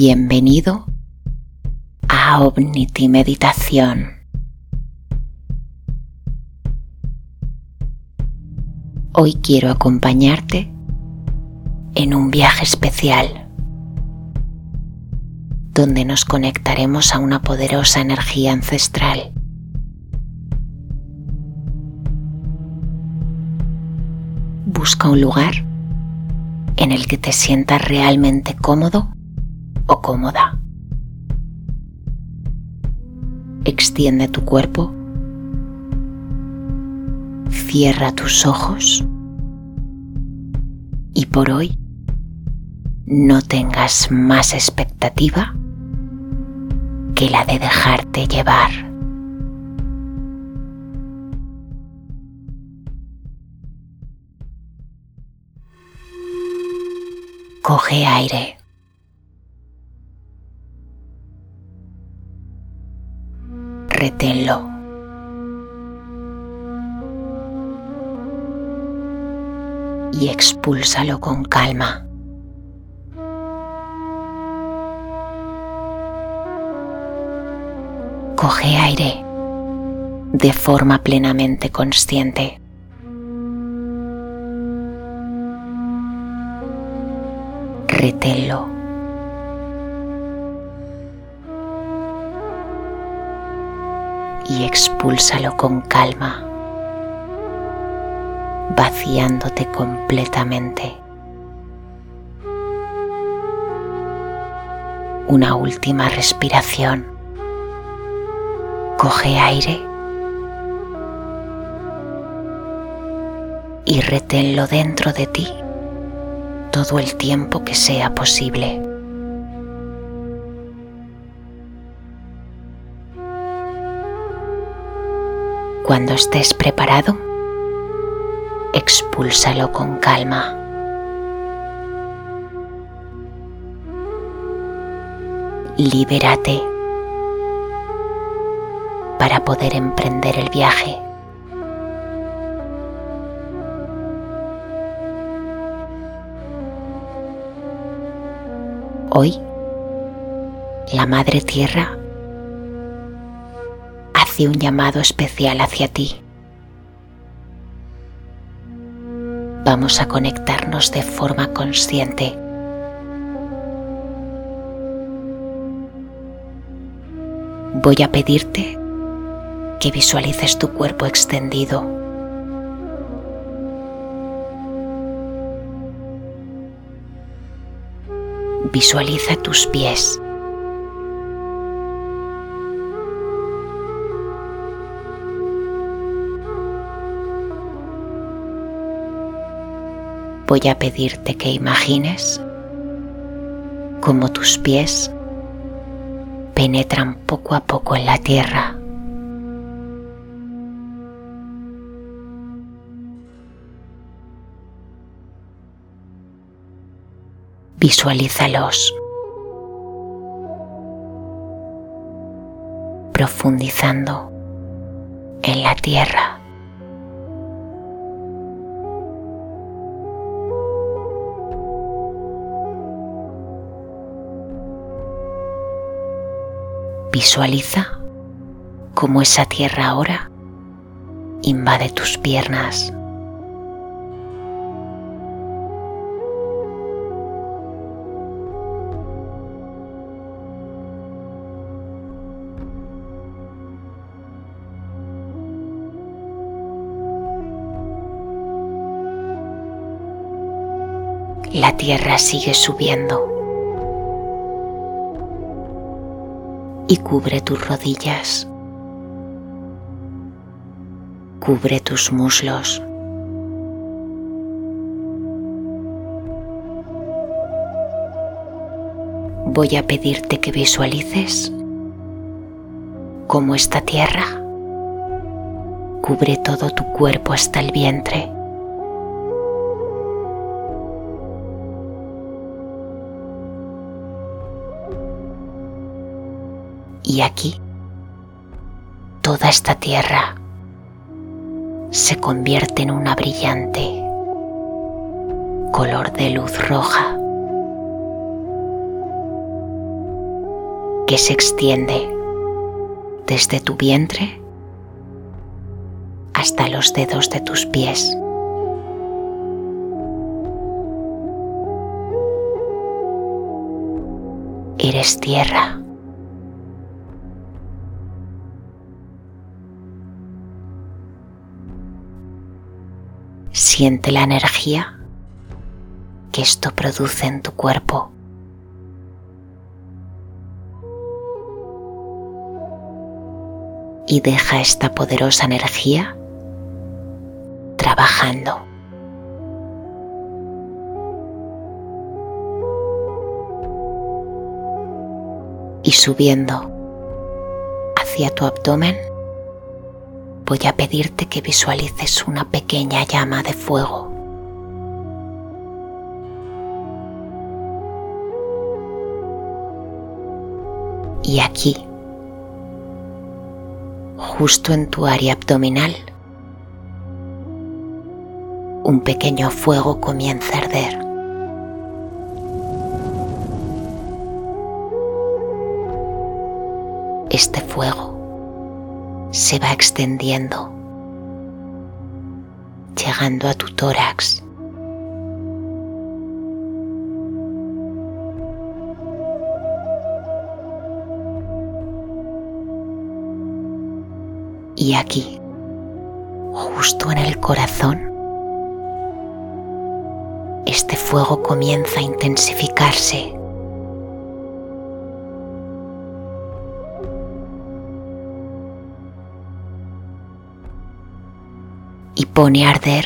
Bienvenido a Omnity Meditación. Hoy quiero acompañarte en un viaje especial donde nos conectaremos a una poderosa energía ancestral. Busca un lugar en el que te sientas realmente cómodo o cómoda. Extiende tu cuerpo. Cierra tus ojos. Y por hoy no tengas más expectativa que la de dejarte llevar. Coge aire. Reténlo. Y expúlsalo con calma. Coge aire de forma plenamente consciente. Reténlo. Y expúlsalo con calma, vaciándote completamente. Una última respiración. Coge aire y reténlo dentro de ti todo el tiempo que sea posible. Cuando estés preparado, expúlsalo con calma. Libérate para poder emprender el viaje. Hoy, la Madre Tierra un llamado especial hacia ti. Vamos a conectarnos de forma consciente. Voy a pedirte que visualices tu cuerpo extendido. Visualiza tus pies. Voy a pedirte que imagines cómo tus pies penetran poco a poco en la tierra. Visualízalos. profundizando en la tierra. Visualiza cómo esa tierra ahora invade tus piernas. La tierra sigue subiendo y cubre tus rodillas. Cubre tus muslos. Voy a pedirte que visualices cómo esta tierra cubre todo tu cuerpo hasta el vientre. Y aquí, toda esta tierra se convierte en una brillante color de luz roja. que se extiende desde tu vientre hasta los dedos de tus pies. Eres tierra. Siente la energía que esto produce en tu cuerpo. Y deja esta poderosa energía trabajando. Y subiendo hacia tu abdomen, voy a pedirte que visualices una pequeña llama de fuego. Y aquí, justo en tu área abdominal, un pequeño fuego comienza a arder. Este fuego se va extendiendo, llegando a tu tórax. Y aquí, justo en el corazón, este fuego comienza a intensificarse. Pone arder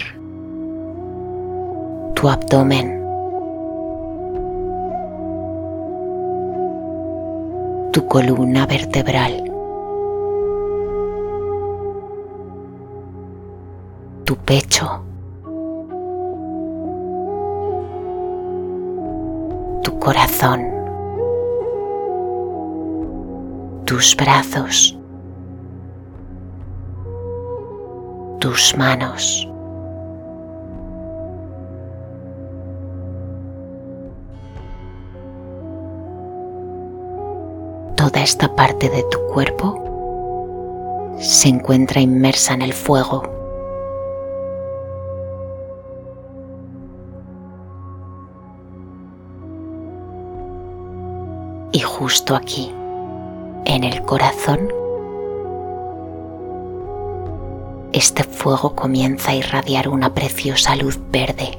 tu abdomen, tu columna vertebral, tu pecho. corazón, tus brazos, tus manos. Toda esta parte de tu cuerpo se encuentra inmersa en el fuego y justo aquí, en el corazón, este fuego comienza a irradiar una preciosa luz verde.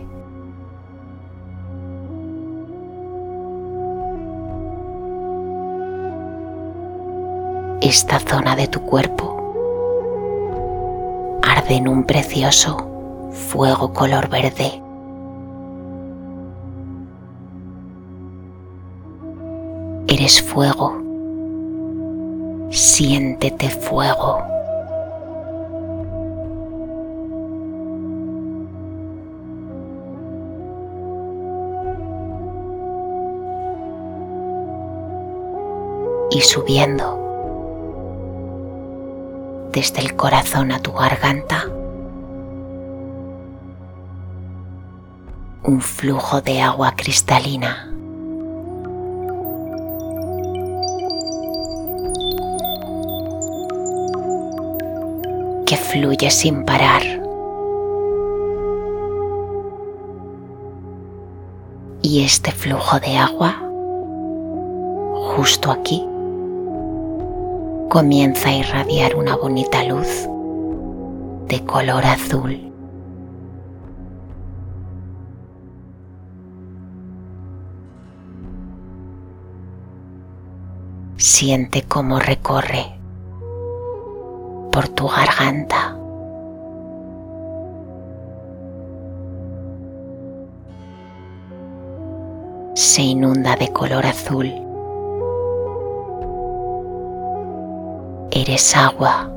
Esta zona de tu cuerpo arde en un precioso fuego color verde. Eres fuego. Siéntete fuego. Y subiendo desde el corazón a tu garganta, un flujo de agua cristalina fluye sin parar. Y este flujo de agua, justo aquí, comienza a irradiar una bonita luz de color azul. Siente cómo recorre por tu garganta. Se inunda de color azul. Eres agua.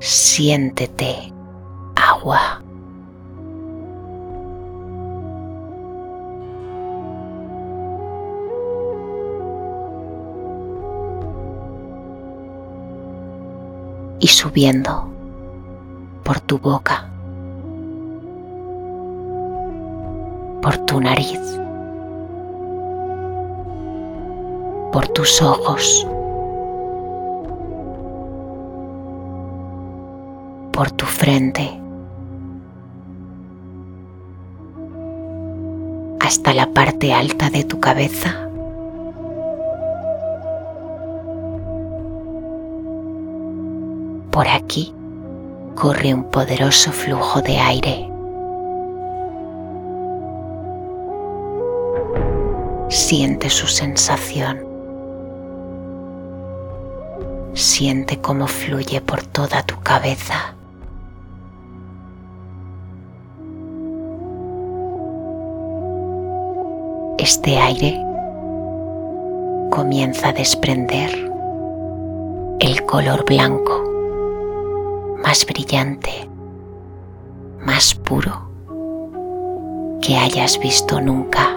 Siéntete agua. y subiendo por tu boca, por tu nariz, por tus ojos, por tu frente, hasta la parte alta de tu cabeza. Por aquí corre un poderoso flujo de aire. Siente su sensación. Siente cómo fluye por toda tu cabeza. Este aire comienza a desprender el color blanco más brillante, más puro que hayas visto nunca.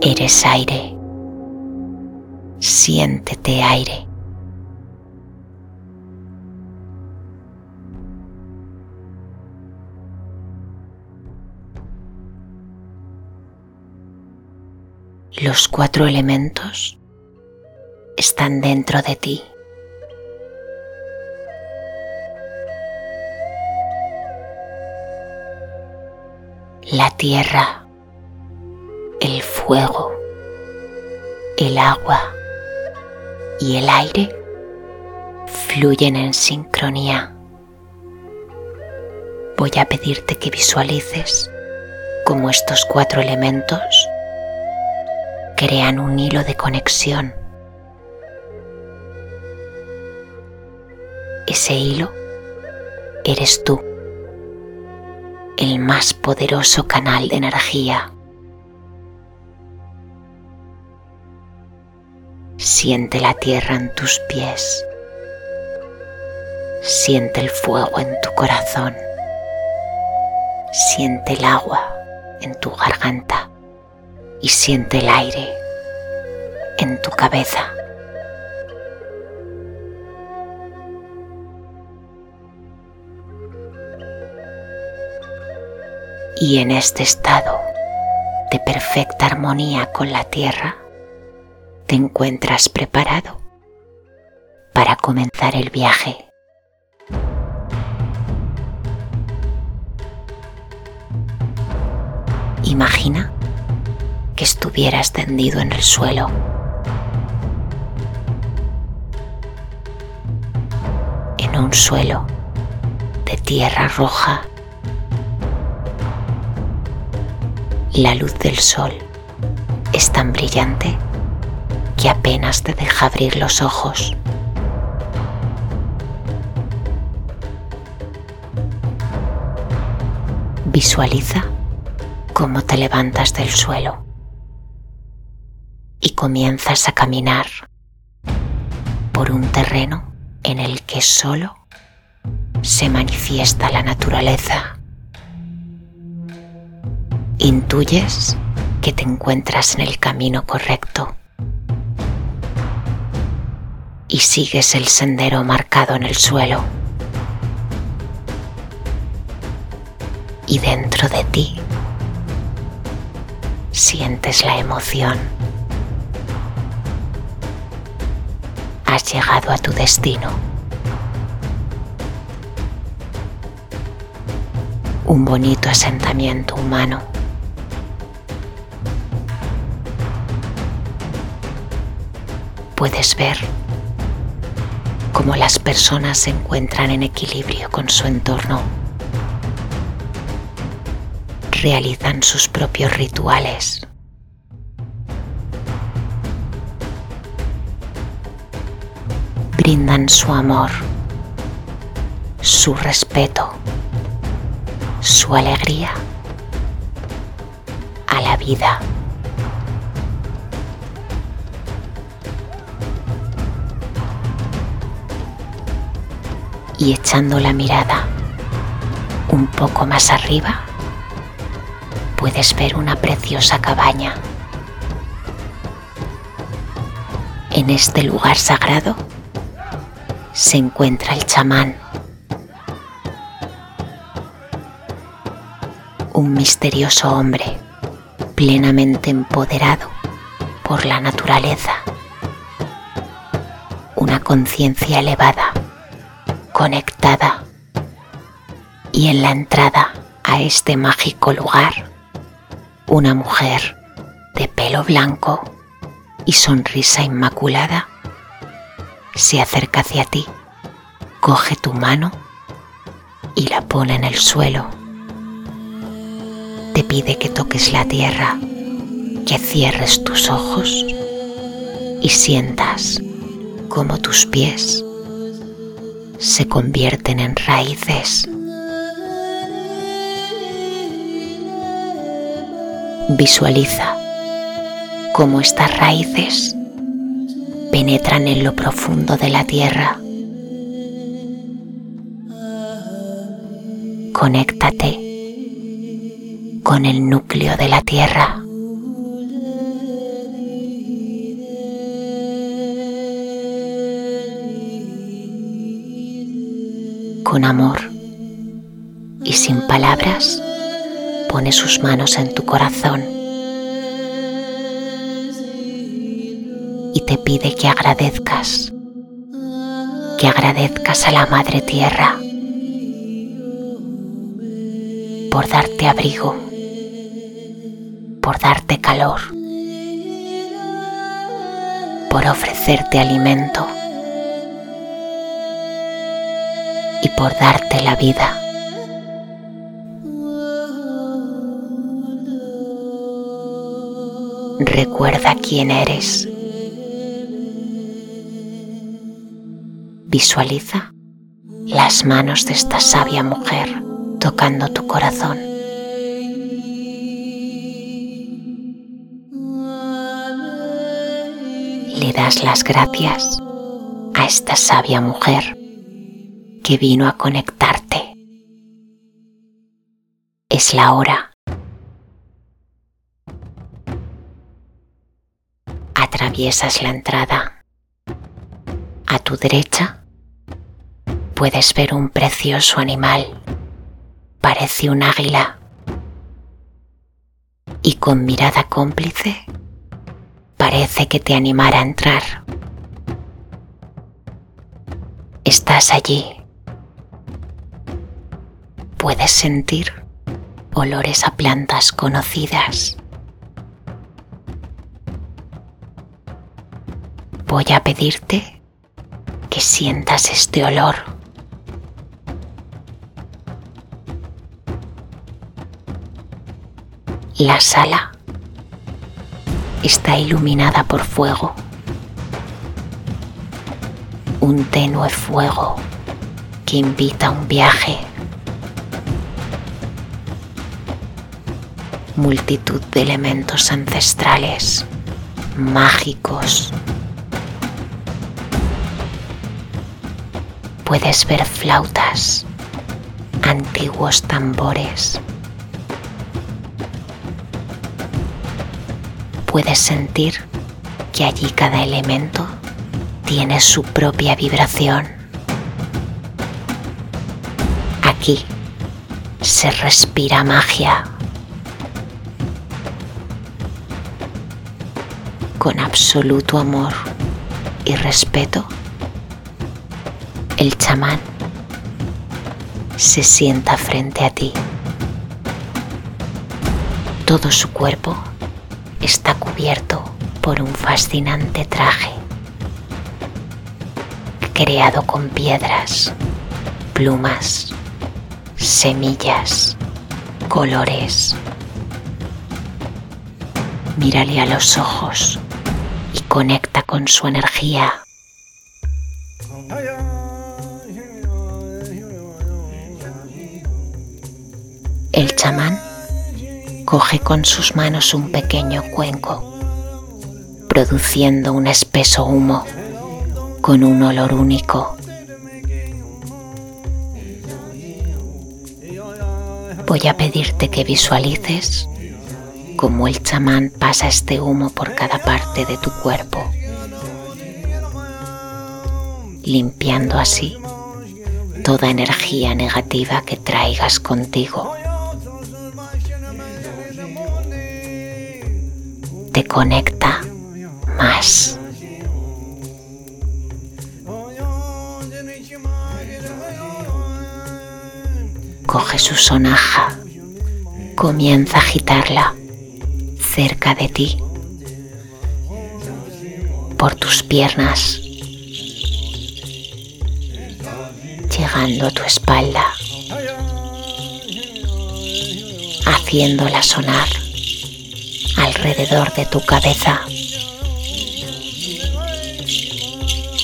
Eres aire, siéntete aire. Los cuatro elementos están dentro de ti. La tierra, el fuego, el agua y el aire fluyen en sincronía. Voy a pedirte que visualices cómo estos cuatro elementos crean un hilo de conexión ese hilo eres tú, el más poderoso canal de energía. Siente la tierra en tus pies. Siente el fuego en tu corazón. Siente el agua en tu garganta y siente el aire en tu cabeza. y en este estado de perfecta armonía con la tierra, te encuentras preparado para comenzar el viaje. Imagina que estuvieras tendido en el suelo. En un suelo de tierra roja La luz del sol es tan brillante que apenas te deja abrir los ojos. Visualiza cómo te levantas del suelo y comienzas a caminar por un terreno en el que solo se manifiesta la naturaleza. Intuyes que te encuentras en el camino correcto y sigues el sendero marcado en el suelo. Y dentro de ti sientes la emoción. Has llegado a tu destino. Un bonito asentamiento humano puedes ver cómo las personas se encuentran en equilibrio con su entorno. Realizan sus propios rituales. Brindan su amor, su respeto, su alegría a la vida. Echando la mirada un poco más arriba, puedes ver una preciosa cabaña. En este lugar sagrado se encuentra el chamán, un misterioso hombre plenamente empoderado por la naturaleza. Una conciencia elevada, conectada y en la entrada a este mágico lugar, una mujer de pelo blanco y sonrisa inmaculada se acerca hacia ti, coge tu mano y la pone en el suelo. Te pide que toques la tierra, que cierres tus ojos y sientas como tus pies se convierten en raíces Visualiza cómo estas raíces penetran en lo profundo de la tierra. Conéctate con el núcleo de la tierra. Amor. Y sin palabras pone sus manos en tu corazón. Y te pide que agradezcas, que agradezcas a la Madre Tierra por darte abrigo, por darte calor, por ofrecerte alimento y por darte la vida. Recuerda quién eres. Visualiza las manos de esta sabia mujer tocando tu corazón. Le das las gracias a esta sabia mujer que vino a conectarte. Es la hora atraviesas la entrada. A tu derecha puedes ver un precioso animal. Parece un águila. Y con mirada cómplice parece que te animara a entrar. Estás allí. Puedes sentir olores a plantas conocidas voy a pedirte que sientas este olor. La sala está iluminada por fuego, un tenue fuego que invita a un viaje. Multitud de elementos ancestrales, mágicos, puedes ver flautas, antiguos tambores. Puedes sentir que allí cada elemento tiene su propia vibración. Aquí se respira magia. Con absoluto amor y respeto el chamán se sienta frente a ti. Todo su cuerpo está cubierto por un fascinante traje creado con piedras, plumas, semillas, colores. Mírale a los ojos conecta con su energía. El chamán coge con sus manos un pequeño cuenco, produciendo un espeso humo con un olor único. Voy a pedirte que visualices cómo el chamán pasa este humo por cada parte de tu cuerpo, limpiando así toda energía negativa que traigas contigo. te conecta más. Coge su sonaja, comienza a agitarla cerca de ti, por tus piernas, llegando a tu espalda, haciéndola sonar alrededor de tu cabeza.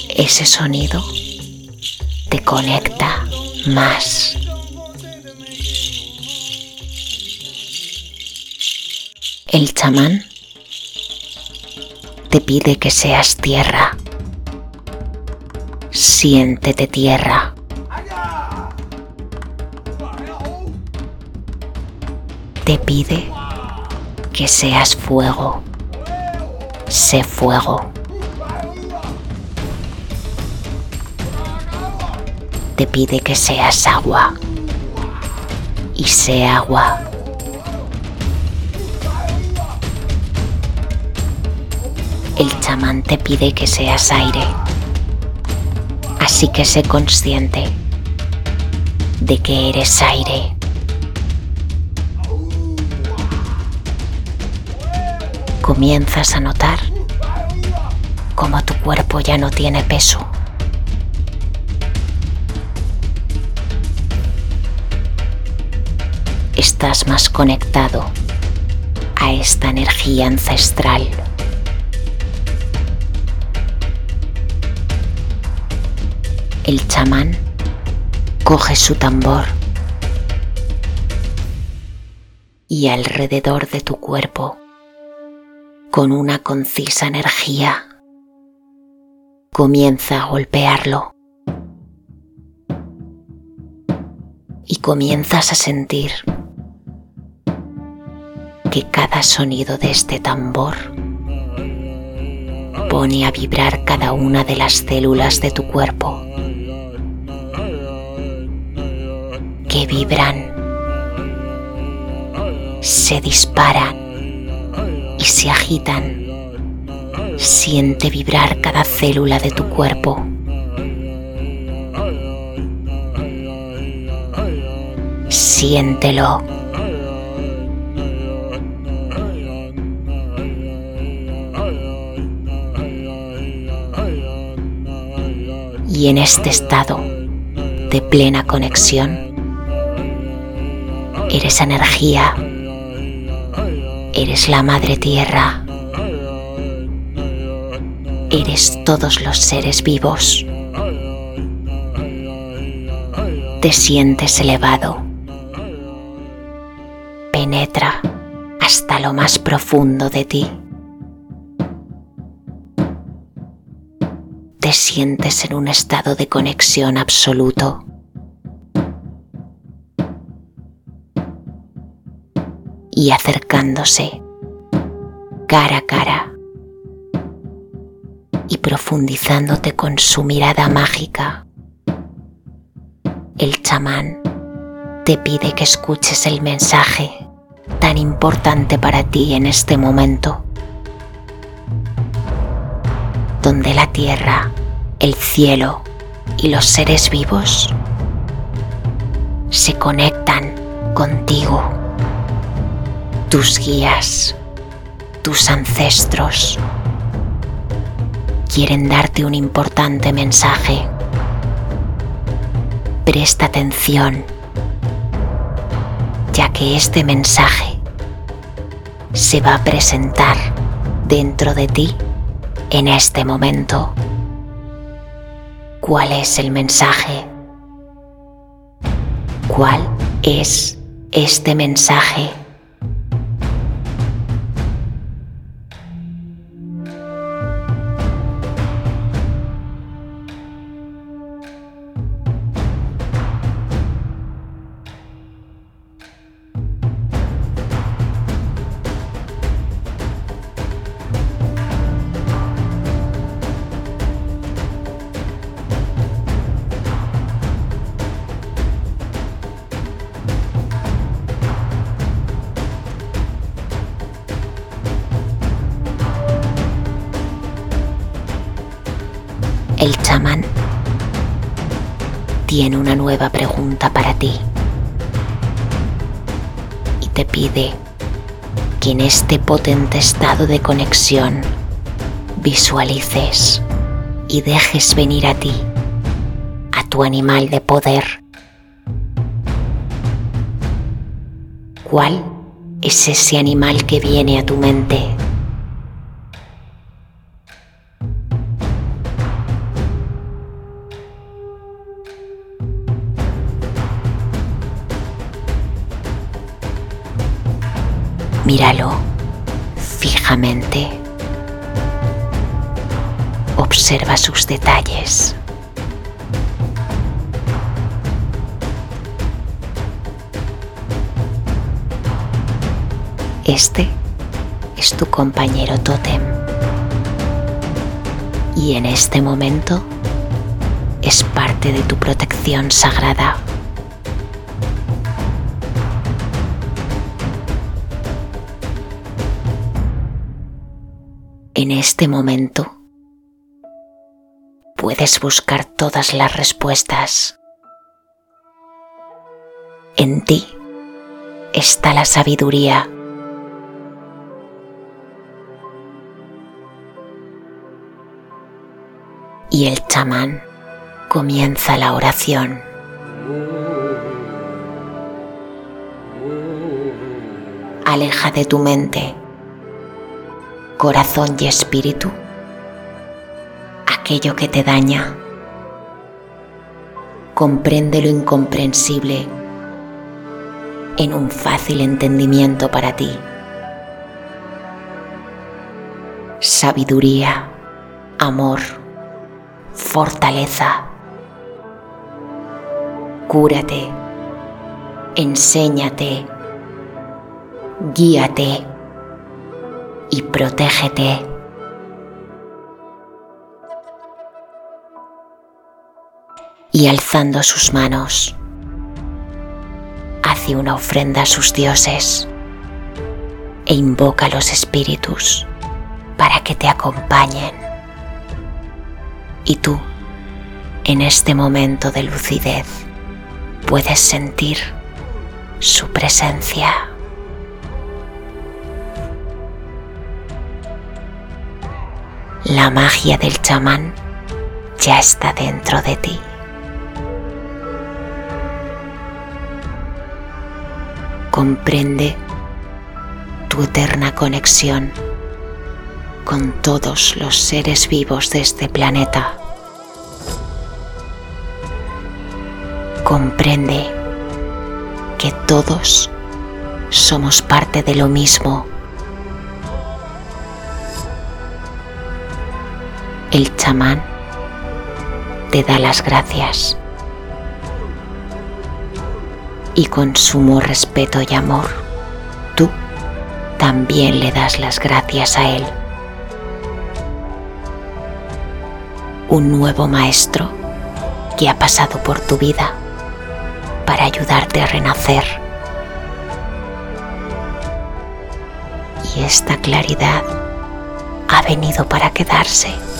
Ese sonido te conecta más El chamán te pide que seas tierra. Siéntete tierra. Te pide que seas fuego. Sé fuego. Te pide que seas agua. Y sé agua. Chamán te pide que seas aire. Así que sé consciente de que eres aire. Comienzas a notar cómo tu cuerpo ya no tiene peso. Estás más conectado a esta energía ancestral. El chamán coge su tambor y alrededor de tu cuerpo, con una concisa energía, comienza a golpearlo y comienzas a sentir que cada sonido de este tambor pone a vibrar cada una de las células de tu cuerpo. Que vibran, se disparan y se agitan. Siente vibrar cada célula de tu cuerpo. Siéntelo. Y en este estado de plena conexión, Eres energía. Eres la madre tierra. Eres todos los seres vivos. Te sientes elevado. Penetra hasta lo más profundo de ti. Te sientes en un estado de conexión absoluto. Y acercándose cara a cara y profundizándote con su mirada mágica. El chamán te pide que escuches el mensaje tan importante para ti en este momento, donde la tierra, el cielo y los seres vivos se conectan contigo tus guías, tus ancestros, quieren darte un importante mensaje. Presta atención, ya que este mensaje se va a presentar dentro de ti en este momento. ¿Cuál es el mensaje? ¿Cuál es este mensaje? El chamán tiene una nueva pregunta para ti y te pide que en este potente estado de conexión visualices y dejes venir a ti, a tu animal de poder. ¿Cuál es ese animal que viene a tu mente? Míralo fijamente. Observa sus detalles. Este es tu compañero tótem. Y en este momento es parte de tu protección sagrada. Este momento puedes buscar todas las respuestas. En ti está la sabiduría. Y el chamán comienza la oración. Aleja de tu mente corazón y espíritu aquello que te daña. Comprende lo incomprensible en un fácil entendimiento para ti. Sabiduría, amor, fortaleza. Cúrate, enséñate, guíate y protégete. Y alzando sus manos, hace una ofrenda a sus dioses e invoca a los espíritus para que te acompañen. Y tú, en este momento de lucidez, puedes sentir su presencia. La magia del chamán ya está dentro de ti. Comprende tu eterna conexión con todos los seres vivos de este planeta. Comprende que todos somos parte de lo mismo el chamán te da las gracias y con sumo respeto y amor, tú también le das las gracias a él. Un nuevo maestro que ha pasado por tu vida para ayudarte a renacer. Y esta claridad ha venido para quedarse.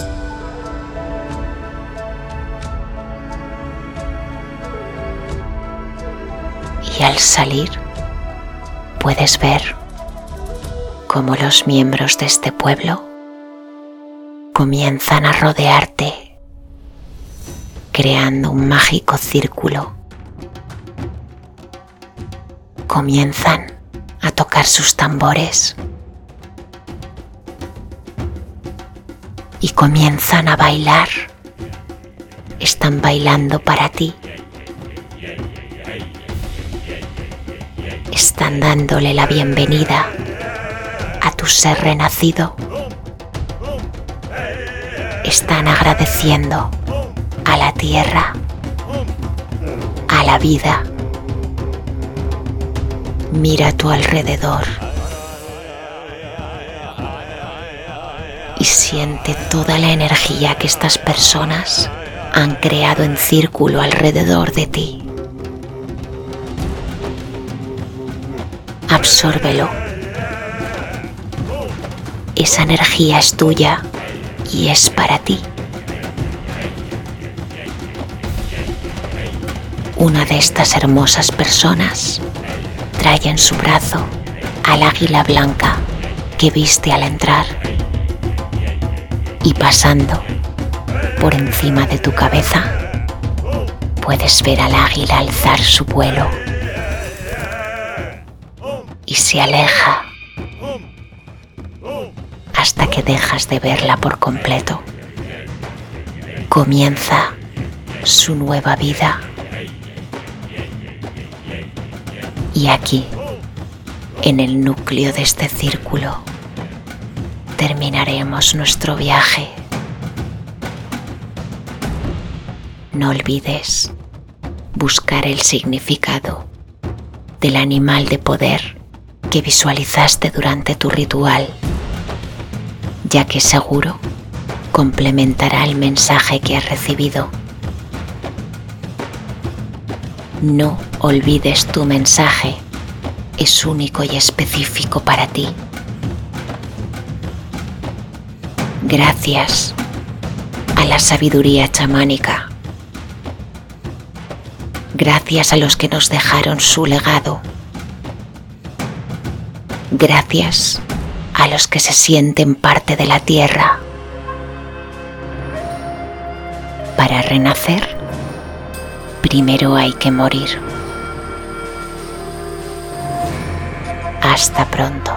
Y al salir puedes ver cómo los miembros de este pueblo comienzan a rodearte, creando un mágico círculo. Comienzan a tocar sus tambores y comienzan a bailar. Están bailando para ti dándole la bienvenida a tu ser renacido. Están agradeciendo a la tierra, a la vida. Mira a tu alrededor y siente toda la energía que estas personas han creado en círculo alrededor de ti. absórbelo. Esa energía es tuya y es para ti. Una de estas hermosas personas trae en su brazo al águila blanca que viste al entrar y pasando por encima de tu cabeza puedes ver al águila alzar su vuelo y se aleja hasta que dejas de verla por completo. Comienza su nueva vida. Y aquí, en el núcleo de este círculo, terminaremos nuestro viaje. No olvides buscar el significado del animal de poder que visualizaste durante tu ritual, ya que seguro complementará el mensaje que has recibido. No olvides tu mensaje, es único y específico para ti. Gracias a la sabiduría chamánica. Gracias a los que nos dejaron su legado. Gracias a los que se sienten parte de la tierra. Para renacer, primero hay que morir. Hasta pronto.